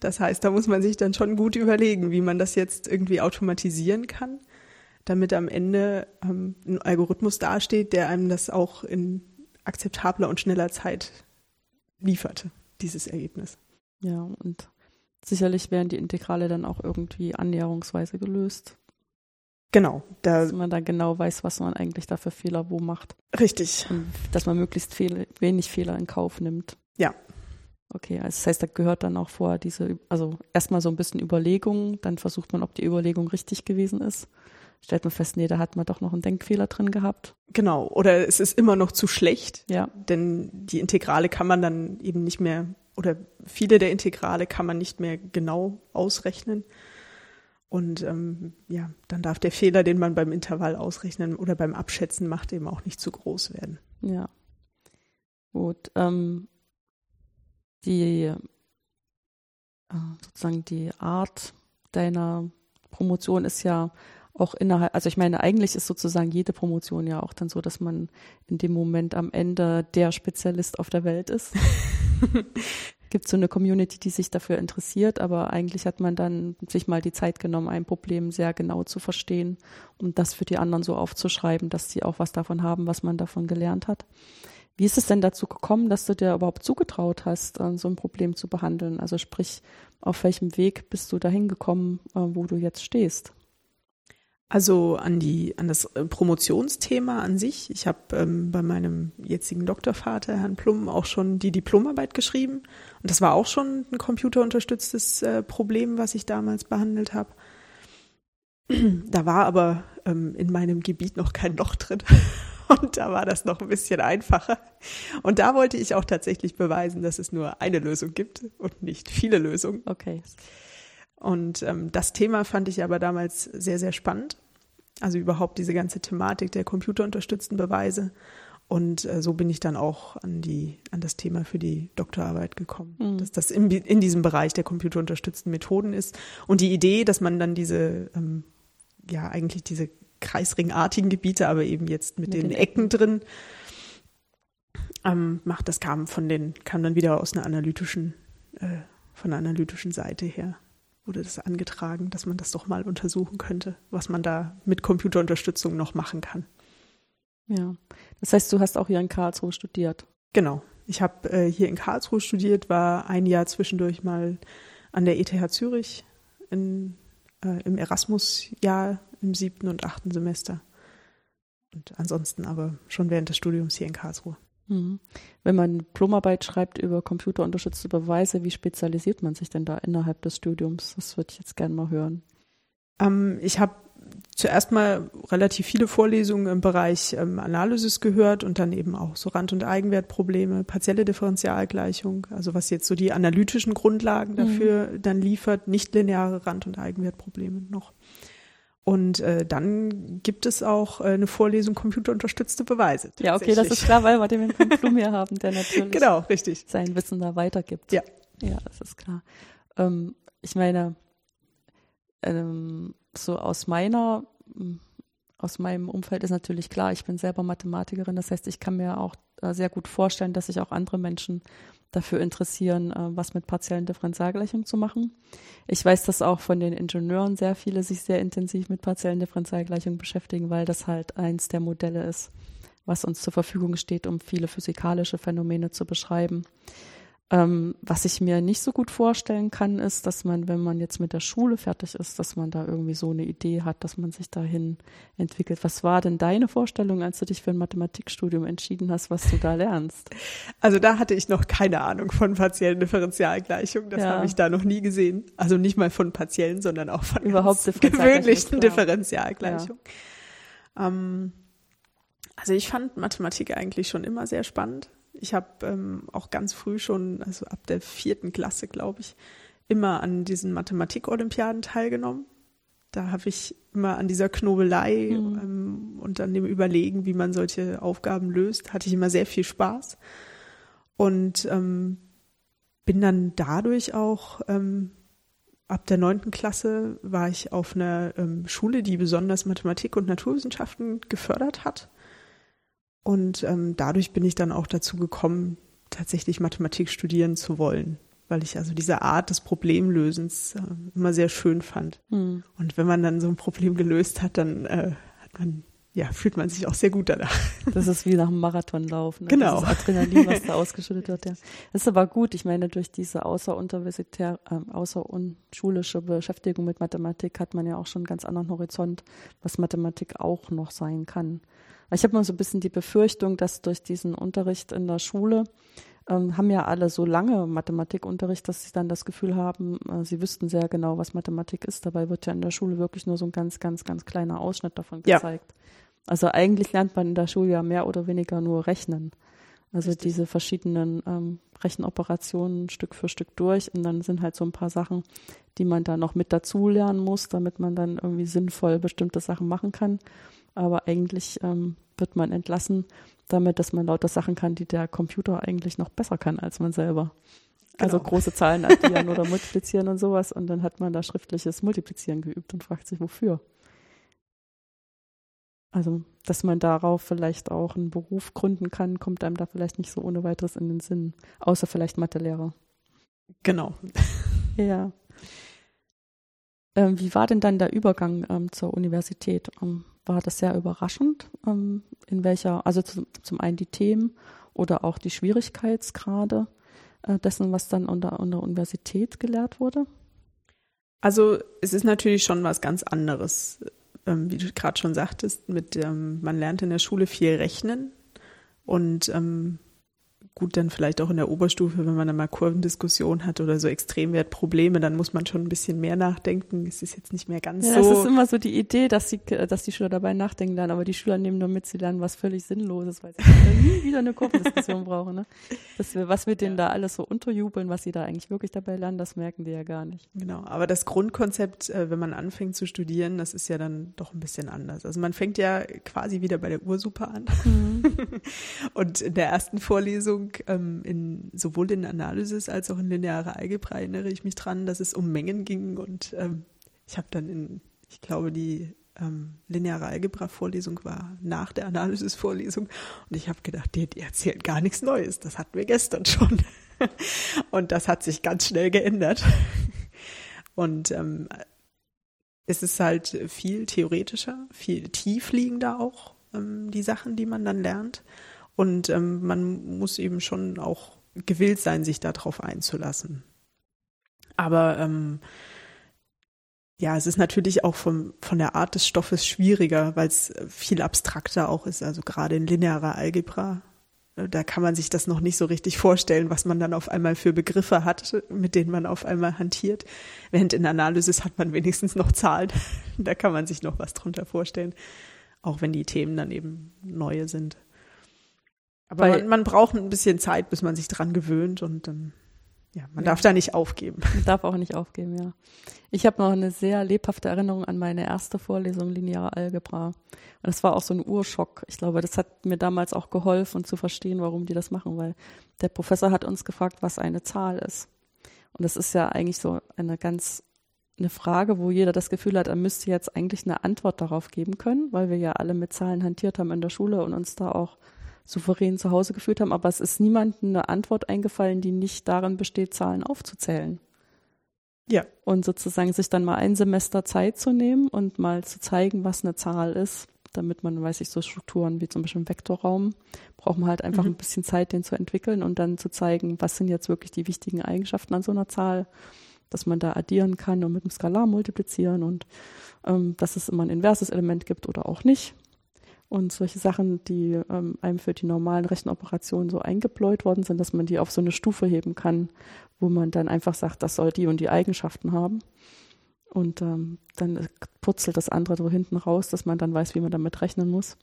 Speaker 2: Das heißt, da muss man sich dann schon gut überlegen, wie man das jetzt irgendwie automatisieren kann, damit am Ende ähm, ein Algorithmus dasteht, der einem das auch in akzeptabler und schneller Zeit liefert, dieses Ergebnis.
Speaker 1: Ja, und sicherlich werden die Integrale dann auch irgendwie annäherungsweise gelöst.
Speaker 2: Genau.
Speaker 1: Da, dass man dann genau weiß, was man eigentlich da für Fehler wo macht.
Speaker 2: Richtig.
Speaker 1: Und dass man möglichst viel, wenig Fehler in Kauf nimmt.
Speaker 2: Ja,
Speaker 1: Okay, also das heißt, da gehört dann auch vor diese, also erstmal so ein bisschen Überlegung, dann versucht man, ob die Überlegung richtig gewesen ist. Stellt man fest, nee, da hat man doch noch einen Denkfehler drin gehabt.
Speaker 2: Genau, oder es ist immer noch zu schlecht,
Speaker 1: Ja.
Speaker 2: denn die Integrale kann man dann eben nicht mehr, oder viele der Integrale kann man nicht mehr genau ausrechnen. Und ähm, ja, dann darf der Fehler, den man beim Intervall ausrechnen oder beim Abschätzen macht, eben auch nicht zu groß werden.
Speaker 1: Ja. Gut. Ähm, die äh, sozusagen die Art deiner Promotion ist ja auch innerhalb, also ich meine, eigentlich ist sozusagen jede Promotion ja auch dann so, dass man in dem Moment am Ende der Spezialist auf der Welt ist. Gibt so eine Community, die sich dafür interessiert, aber eigentlich hat man dann sich mal die Zeit genommen, ein Problem sehr genau zu verstehen und das für die anderen so aufzuschreiben, dass sie auch was davon haben, was man davon gelernt hat. Wie ist es denn dazu gekommen, dass du dir überhaupt zugetraut hast, äh, so ein Problem zu behandeln? Also sprich, auf welchem Weg bist du dahin gekommen, äh, wo du jetzt stehst?
Speaker 2: Also an die an das äh, Promotionsthema an sich. Ich habe ähm, bei meinem jetzigen Doktorvater, Herrn Plum, auch schon die Diplomarbeit geschrieben. Und das war auch schon ein computerunterstütztes äh, Problem, was ich damals behandelt habe. Da war aber ähm, in meinem Gebiet noch kein Loch drin. Und da war das noch ein bisschen einfacher. Und da wollte ich auch tatsächlich beweisen, dass es nur eine Lösung gibt und nicht viele Lösungen.
Speaker 1: Okay.
Speaker 2: Und ähm, das Thema fand ich aber damals sehr, sehr spannend. Also überhaupt diese ganze Thematik der computerunterstützten Beweise. Und äh, so bin ich dann auch an die, an das Thema für die Doktorarbeit gekommen,
Speaker 1: Mhm.
Speaker 2: dass das in, in diesem Bereich der computerunterstützten Methoden ist. Und die Idee, dass man dann diese, ähm, ja, eigentlich diese kreisringartigen Gebiete, aber eben jetzt mit,
Speaker 1: Mit
Speaker 2: den,
Speaker 1: den
Speaker 2: Ecken, drin, ähm, macht, das kam von den, kam dann wieder aus einer analytischen, äh, von einer analytischen Seite her wurde das angetragen, dass man das doch mal untersuchen könnte, was man da mit Computerunterstützung noch machen kann.
Speaker 1: Ja. Das heißt, du hast auch hier in Karlsruhe studiert.
Speaker 2: Genau. Ich habe äh, hier in Karlsruhe studiert, war ein Jahr zwischendurch mal an der ETH Zürich in, äh, im Erasmus-Jahr im siebten und achten Semester. Und ansonsten aber schon während des Studiums hier in Karlsruhe.
Speaker 1: Mhm. Wenn man Diplomarbeit schreibt über computerunterstützte Beweise, wie spezialisiert man sich denn da innerhalb des Studiums? Das würde ich jetzt gerne mal hören.
Speaker 2: Ähm, ich habe zuerst mal relativ viele Vorlesungen im Bereich ähm, Analysis gehört und dann eben auch so Rand- und Eigenwertprobleme, partielle Differentialgleichung, also was jetzt so die analytischen Grundlagen dafür dann liefert, nichtlineare Rand- und Eigenwertprobleme noch. Und äh, dann gibt es auch äh, eine Vorlesung computerunterstützte Beweise.
Speaker 1: Ja, okay, das ist klar, weil wir den Blum hier haben, der natürlich
Speaker 2: Genau, richtig.
Speaker 1: sein Wissen da weitergibt.
Speaker 2: Ja.
Speaker 1: Ja, das ist klar. Ähm, ich meine, ähm, so aus meiner, m, aus meinem Umfeld ist natürlich klar, ich bin selber Mathematikerin, das heißt, ich kann mir auch äh, sehr gut vorstellen, dass sich auch andere Menschen dafür interessieren, äh, was mit partiellen Differentialgleichungen zu machen. Ich weiß, dass auch von den Ingenieuren sehr viele sich sehr intensiv mit partiellen Differentialgleichungen beschäftigen, weil das halt eins der Modelle ist, was uns zur Verfügung steht, um viele physikalische Phänomene zu beschreiben. Ähm, was ich mir nicht so gut vorstellen kann, ist, dass man, wenn man jetzt mit der Schule fertig ist, dass man da irgendwie so eine Idee hat, dass man sich dahin entwickelt. Was war denn deine Vorstellung, als du dich für ein Mathematikstudium entschieden hast, was du da lernst?
Speaker 2: Also da hatte ich noch keine Ahnung von partiellen Differentialgleichungen. Das
Speaker 1: Ja.
Speaker 2: habe ich da noch nie gesehen. Also nicht mal von partiellen, sondern auch von
Speaker 1: Überhaupt
Speaker 2: gewöhnlichen. Differentialgleichungen. Ähm, also ich fand Mathematik eigentlich schon immer sehr spannend. Ich habe ähm, auch ganz früh schon, also ab der vierten Klasse, glaube ich, immer an diesen Mathematik-Olympiaden teilgenommen. Da habe ich immer an dieser Knobelei
Speaker 1: Mhm.
Speaker 2: ähm, und an dem Überlegen, wie man solche Aufgaben löst, hatte ich immer sehr viel Spaß. Und ähm, bin dann dadurch auch ähm, ab der neunten Klasse war ich auf einer ähm, Schule, die besonders Mathematik und Naturwissenschaften gefördert hat. Und ähm, dadurch bin ich dann auch dazu gekommen, tatsächlich Mathematik studieren zu wollen, weil ich also diese Art des Problemlösens äh, immer sehr schön fand.
Speaker 1: Hm.
Speaker 2: Und wenn man dann so ein Problem gelöst hat, dann äh, hat man, ja, fühlt man sich auch sehr gut danach.
Speaker 1: Das ist wie nach einem Marathonlaufen. Ne?
Speaker 2: Genau.
Speaker 1: Dieses Adrenalin, was da ausgeschüttet wird. Ja. Das ist aber gut. Ich meine, durch diese außeruniversitär, ähm, außerschulische Beschäftigung mit Mathematik hat man ja auch schon einen ganz anderen Horizont, was Mathematik auch noch sein kann. Ich habe mal so ein bisschen die Befürchtung, dass durch diesen Unterricht in der Schule ähm, haben ja alle so lange Mathematikunterricht, dass sie dann das Gefühl haben, äh, sie wüssten sehr genau, was Mathematik ist. Dabei wird ja in der Schule wirklich nur so ein ganz, ganz, ganz kleiner Ausschnitt davon gezeigt. Ja. Also eigentlich lernt man in der Schule ja mehr oder weniger nur rechnen. Also Richtig. diese verschiedenen ähm, Rechenoperationen Stück für Stück durch und dann sind halt so ein paar Sachen, die man da noch mit dazu lernen muss, damit man dann irgendwie sinnvoll bestimmte Sachen machen kann. Aber eigentlich ähm, wird man entlassen damit, dass man lauter Sachen kann, die der Computer eigentlich noch besser kann als man selber. Also genau. Also große Zahlen addieren oder multiplizieren und sowas und dann hat man da schriftliches Multiplizieren geübt und fragt sich, wofür. Also, dass man darauf vielleicht auch einen Beruf gründen kann, kommt einem da vielleicht nicht so ohne weiteres in den Sinn. Außer vielleicht Mathelehrer.
Speaker 2: Genau.
Speaker 1: ja. Ähm, wie war denn dann der Übergang ähm, zur Universität? Ähm, war das sehr überraschend? Ähm, in welcher, also zu, zum einen die Themen oder auch die Schwierigkeitsgrade äh, dessen, was dann unter, unter Universität gelehrt wurde?
Speaker 2: Also es ist natürlich schon was ganz anderes ähm, wie du gerade schon sagtest, mit ähm, man lernt in der Schule viel rechnen und gut, dann vielleicht auch in der Oberstufe, wenn man dann mal Kurvendiskussion hat oder so Extremwertprobleme, dann muss man schon ein bisschen mehr nachdenken. Es ist jetzt nicht mehr ganz ja,
Speaker 1: so. Es ist immer so die Idee, dass, sie, dass die Schüler dabei nachdenken lernen, aber die Schüler nehmen nur mit, sie lernen was völlig Sinnloses, weil sie nie wieder eine Kurvendiskussion brauchen. Ne? Dass wir, was wir denen ja. da alles so unterjubeln, was sie da eigentlich wirklich dabei lernen, das merken die ja gar nicht.
Speaker 2: Genau, aber das Grundkonzept, äh, wenn man anfängt zu studieren, das ist ja dann doch ein bisschen anders. Also man fängt ja quasi wieder bei der Ursuppe an. Mhm. Und in der ersten Vorlesung ähm, in, sowohl in Analysis als auch in lineare Algebra erinnere ich mich dran, dass es um Mengen ging und ähm, ich habe dann in, ich glaube, die ähm, lineare Algebra-Vorlesung war nach der Analysis-Vorlesung und ich habe gedacht, die, die erzählen gar nichts Neues, das hatten wir gestern schon. und das hat sich ganz schnell geändert. Und ähm, es ist halt viel theoretischer, viel tiefliegender auch, ähm, die Sachen, die man dann lernt. Und ähm, man muss eben schon auch gewillt sein, sich darauf einzulassen. Aber ähm, ja, es ist natürlich auch vom, von der Art des Stoffes schwieriger, weil es viel abstrakter auch ist. Also gerade in linearer Algebra, da kann man sich das noch nicht so richtig vorstellen, was man dann auf einmal für Begriffe hat, mit denen man auf einmal hantiert. Während in Analysis hat man wenigstens noch Zahlen. da kann man sich noch was drunter vorstellen, auch wenn die Themen dann eben neue sind. Aber man, man, braucht ein bisschen Zeit, bis man sich dran gewöhnt und dann, ja, man ja. darf da nicht aufgeben.
Speaker 1: Man darf auch nicht aufgeben, ja. Ich habe noch eine sehr lebhafte Erinnerung an meine erste Vorlesung lineare Algebra. Und das war auch so ein Urschock. Ich glaube, das hat mir damals auch geholfen zu verstehen, warum die das machen, weil der Professor hat uns gefragt, was eine Zahl ist. Und das ist ja eigentlich so eine ganz eine Frage, wo jeder das Gefühl hat, er müsste jetzt eigentlich eine Antwort darauf geben können, weil wir ja alle mit Zahlen hantiert haben in der Schule und uns da auch souverän zu Hause geführt haben, aber es ist niemandem eine Antwort eingefallen, die nicht darin besteht, Zahlen aufzuzählen. Ja. Und sozusagen sich dann mal ein Semester Zeit zu nehmen und mal zu zeigen, was eine Zahl ist, damit man, weiß ich, so Strukturen wie zum Beispiel im Vektorraum, braucht man halt einfach mhm. ein bisschen Zeit, den zu entwickeln und dann zu zeigen, was sind jetzt wirklich die wichtigen Eigenschaften an so einer Zahl, dass man da addieren kann und mit einem Skalar multiplizieren und ähm, dass es immer ein inverses Element gibt oder auch nicht und solche Sachen, die ähm, einem für die normalen Rechenoperationen so eingebläut worden sind, dass man die auf so eine Stufe heben kann, wo man dann einfach sagt, das soll die und die Eigenschaften haben. Und ähm, dann purzelt das andere so hinten raus, dass man dann weiß, wie man damit rechnen muss.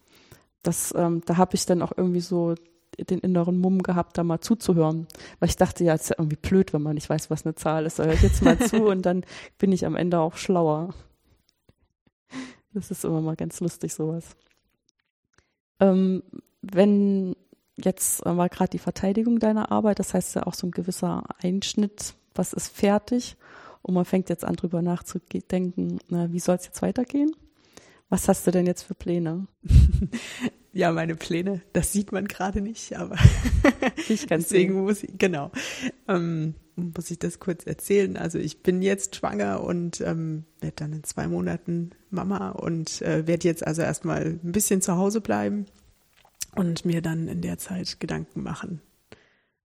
Speaker 1: Das, ähm, da habe ich dann auch irgendwie so den inneren Mumm gehabt, da mal zuzuhören. Weil ich dachte, ja, es ist ja irgendwie blöd, wenn man nicht weiß, was eine Zahl ist. Da jetzt mal zu und dann bin ich am Ende auch schlauer. Das ist immer mal ganz lustig, sowas. Ähm, wenn jetzt war gerade die Verteidigung deiner Arbeit, das heißt ja auch so ein gewisser Einschnitt, was ist fertig und man fängt jetzt an drüber nachzudenken, na, wie soll es jetzt weitergehen? Was hast du denn jetzt für Pläne?
Speaker 2: ja, meine Pläne, das sieht man gerade nicht, aber
Speaker 1: ich kann
Speaker 2: deswegen sehen. muss ich, genau, ähm, muss ich das kurz erzählen. Also ich bin jetzt schwanger und ähm, werde dann in zwei Monaten Mama und äh, werde jetzt also erstmal ein bisschen zu Hause bleiben und mir dann in der Zeit Gedanken machen,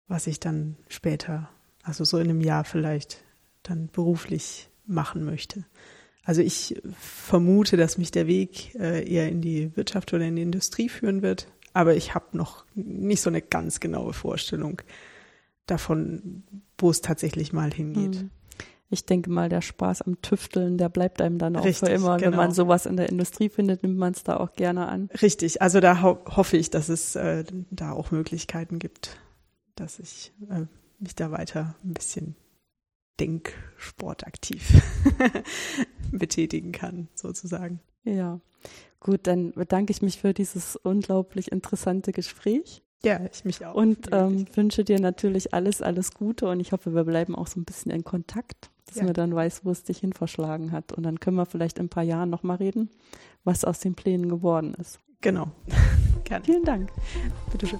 Speaker 2: was ich dann später, also so in einem Jahr vielleicht, dann beruflich machen möchte. Also ich vermute, dass mich der Weg äh, eher in die Wirtschaft oder in die Industrie führen wird, aber ich habe noch nicht so eine ganz genaue Vorstellung, davon, wo es tatsächlich mal hingeht.
Speaker 1: Hm. Ich denke mal, der Spaß am Tüfteln, der bleibt einem dann auch
Speaker 2: Richtig,
Speaker 1: für immer.
Speaker 2: genau.
Speaker 1: Wenn man sowas in der Industrie findet, nimmt man es da auch gerne an.
Speaker 2: Richtig, also da ho hoffe ich, dass es äh, da auch Möglichkeiten gibt, dass ich äh, mich da weiter ein bisschen denksportaktiv betätigen kann, sozusagen.
Speaker 1: Ja, gut, dann bedanke ich mich für dieses unglaublich interessante Gespräch
Speaker 2: ja, ich mich auch.
Speaker 1: Und ähm, wünsche dir natürlich alles, alles Gute und ich hoffe, wir bleiben auch so ein bisschen in Kontakt, dass
Speaker 2: ja.
Speaker 1: man dann weiß, wo es dich hin verschlagen hat. Und dann können wir vielleicht in ein paar Jahren nochmal reden, was aus den Plänen geworden ist.
Speaker 2: Genau. Gerne.
Speaker 1: Vielen Dank.
Speaker 2: Bitteschön.